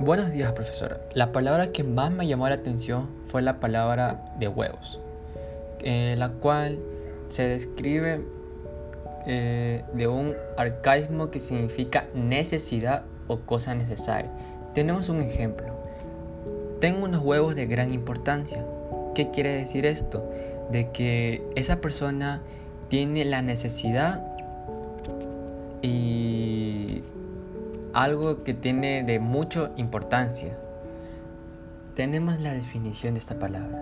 Buenos días, profesora. La palabra que más me llamó la atención fue la palabra de huevos, eh, la cual se describe eh, de un arcaísmo que significa necesidad o cosa necesaria. Tenemos un ejemplo. Tengo unos huevos de gran importancia. ¿Qué quiere decir esto? De que esa persona tiene la necesidad y algo que tiene de mucha importancia. Tenemos la definición de esta palabra.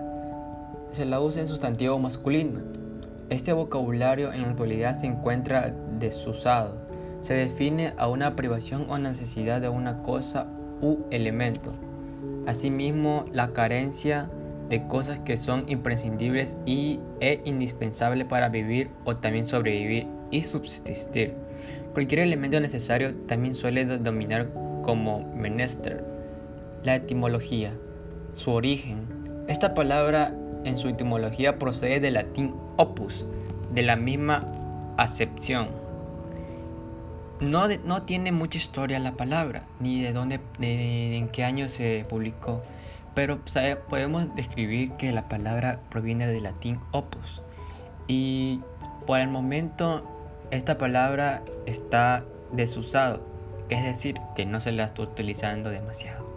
Se la usa en sustantivo masculino. Este vocabulario en la actualidad se encuentra desusado. Se define a una privación o necesidad de una cosa u elemento. Asimismo, la carencia de cosas que son imprescindibles y e indispensables para vivir o también sobrevivir y subsistir. Cualquier elemento necesario también suele denominar como menester. La etimología. Su origen. Esta palabra en su etimología procede del latín opus, de la misma acepción. No, no tiene mucha historia la palabra, ni de dónde, ni en qué año se publicó, pero podemos describir que la palabra proviene del latín opus. Y por el momento esta palabra está desusado, es decir, que no se la está utilizando demasiado.